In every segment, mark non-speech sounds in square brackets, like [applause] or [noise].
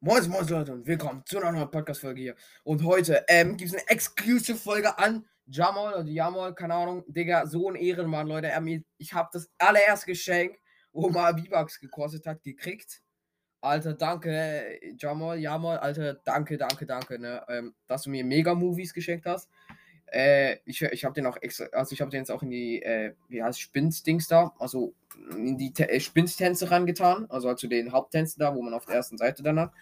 Moin, moin Leute und willkommen zu einer neuen Podcast-Folge hier. Und heute ähm, gibt es eine Exclusive-Folge an Jamal oder Jamal, keine Ahnung. Digga, so ein Ehrenmann, Leute. Mir, ich habe das allererste Geschenk, wo mal V-Bucks gekostet hat, gekriegt. Alter, danke, Jamal, Jamal, Alter, danke, danke, danke, ne, ähm, dass du mir Mega-Movies geschenkt hast. Äh, ich ich habe den auch extra, also ich habe den jetzt auch in die, äh, wie heißt Spins-Dings da, also in die äh, Spins-Tänze rangetan, also zu den Haupttänzen da, wo man auf der ersten Seite dann hat.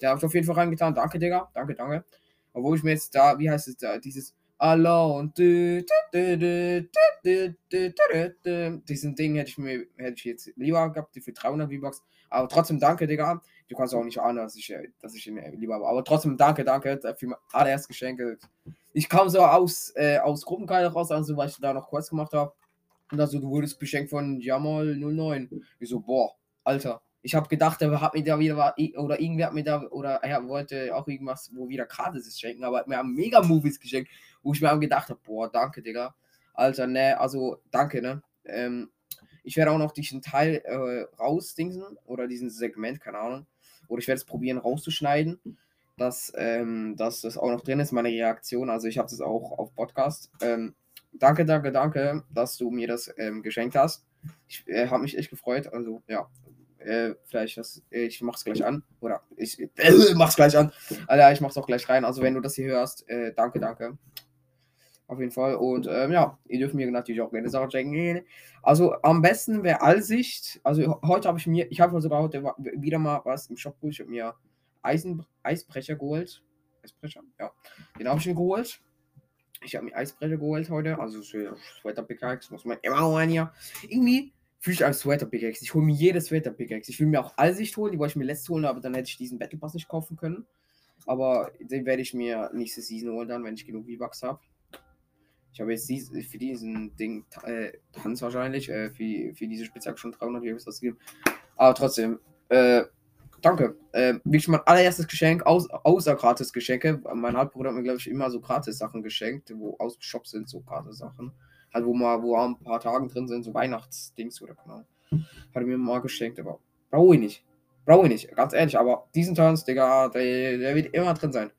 Der habe ich auf jeden Fall rangetan. Danke, Digga. Danke, danke. Obwohl ich mir jetzt da, wie heißt es da, dieses Alone. Diesen Ding hätte ich mir hätte ich jetzt lieber gehabt, die für 300 V-Bucks. Aber trotzdem danke, Digga. Du kannst auch nicht ahnen, dass ich, dass ich ihn lieber habe. Aber trotzdem danke, danke für mein allererstes Geschenke. Ich kam so aus, äh, aus Gruppenkeile raus, also weil ich da noch kurz gemacht habe. Und also, du wurdest beschenkt von Jamal 09. Ich so, boah, Alter. Ich habe gedacht, er hat mir da wieder oder irgendwer hat mir da oder er wollte auch irgendwas, wo wieder gratis schenken, aber er hat mir mega Movies geschenkt, wo ich mir gedacht habe, boah, danke, Digga. Alter, ne, also danke, ne. Ähm, ich werde auch noch diesen Teil äh, rausdingsen oder diesen Segment, keine Ahnung. Oder ich werde es probieren rauszuschneiden, dass, ähm, dass das auch noch drin ist, meine Reaktion. Also ich habe das auch auf Podcast. Ähm, danke, danke, danke, dass du mir das ähm, geschenkt hast. Ich äh, habe mich echt gefreut. Also ja, äh, vielleicht das, ich mach's gleich an. Oder ich äh, [laughs] mach's gleich an. Alter, ich mach's auch gleich rein. Also wenn du das hier hörst, äh, danke, danke. Auf jeden Fall. Und ähm, ja, ihr dürft mir natürlich auch gerne Sachen schenken. Also am besten wäre Allsicht. Also heute habe ich mir, ich habe sogar heute wieder mal was im Shop geholt. Ich habe mir Eisen, Eisbrecher geholt. Eisbrecher, ja. Den habe ich mir geholt. Ich habe mir Eisbrecher geholt heute. Also Sweater Pickaxe muss man immer holen hier. Irgendwie fühle ich als Sweater Pickaxe. Ich hole mir jedes Sweater Pickaxe. Ich will mir auch Allsicht holen. Die wollte ich mir letztes holen, aber dann hätte ich diesen Battle Pass nicht kaufen können. Aber den werde ich mir nächste Season holen, dann, wenn ich genug V-Bucks habe. Ich habe jetzt für diesen Ding äh, Tanz wahrscheinlich, äh, für, für diese Spitzhacke schon 300 Euros ausgegeben. Aber trotzdem, äh, danke. Äh, wirklich mein allererstes Geschenk, aus, außer Gratis-Geschenke. Mein Halbbruder hat mir, glaube ich, immer so Gratis-Sachen geschenkt, wo aus dem Shop sind so Gratis-Sachen. Halt, wo mal, wo ein paar Tagen drin sind, so Weihnachtsdings oder genau. Hat er mir mal geschenkt, aber brauche ich nicht. Brauche ich nicht, ganz ehrlich. Aber diesen Turns, Digga, der, der wird immer drin sein.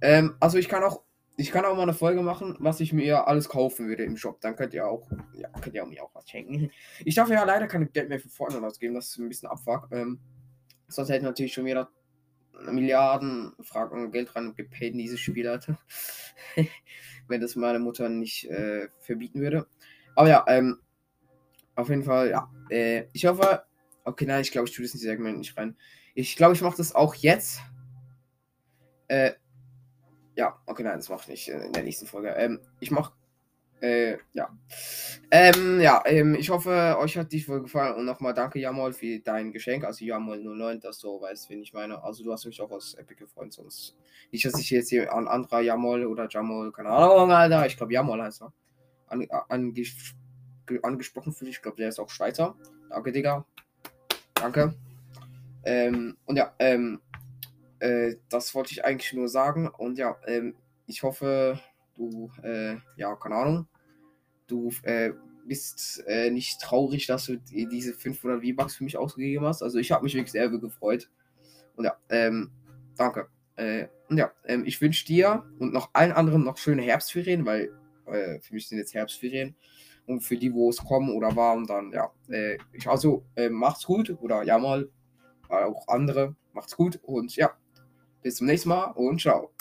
Ähm, also ich kann auch ich kann auch mal eine Folge machen, was ich mir alles kaufen würde im Shop. Dann könnt ihr auch, ja, könnt ihr mir auch was schenken. Ich darf ja leider kein Geld mehr für Fortnite ausgeben, das ist ein bisschen Abfuck. Ähm, sonst hätte natürlich schon wieder Milliarden Fragen Geld rein gepaid in dieses Spiel, Alter. [laughs] Wenn das meine Mutter nicht äh, verbieten würde. Aber ja, ähm, auf jeden Fall, ja. Äh, ich hoffe, okay, nein, ich glaube, ich tue das in Segment nicht rein. Ich glaube, ich mache das auch jetzt. Äh, ja, okay, nein, das mache ich nicht in der nächsten Folge. Ähm, ich mache. Äh, ja. Ähm, ja, ähm, ich hoffe, euch hat die Folge gefallen und nochmal danke, Jamal, für dein Geschenk. Also, Jamal 09, dass du weißt, wen ich meine. Also, du hast mich auch aus Epic gefreut, sonst. Nicht, dass ich jetzt hier an anderer Jamal oder Jamal, keine Ahnung, Alter. Ich glaube, Jamal heißt er. An, anges angesprochen fühle. Ich glaube, der ist auch Schweizer. Danke, Digga. Danke. Ähm, und ja, ähm, äh, das wollte ich eigentlich nur sagen. Und ja, ähm, ich hoffe, du, äh, ja, keine Ahnung, du äh, bist äh, nicht traurig, dass du diese 500 V-Bucks für mich ausgegeben hast. Also ich habe mich wirklich sehr gefreut. Und ja, ähm, danke. Äh, und ja, ähm, ich wünsche dir und noch allen anderen noch schöne Herbstferien, weil äh, für mich sind jetzt Herbstferien. Und für die, wo es kommen oder war, und dann, ja, ich also, macht's gut oder ja mal, auch andere, macht's gut und ja. Bis zum nächsten Mal und ciao.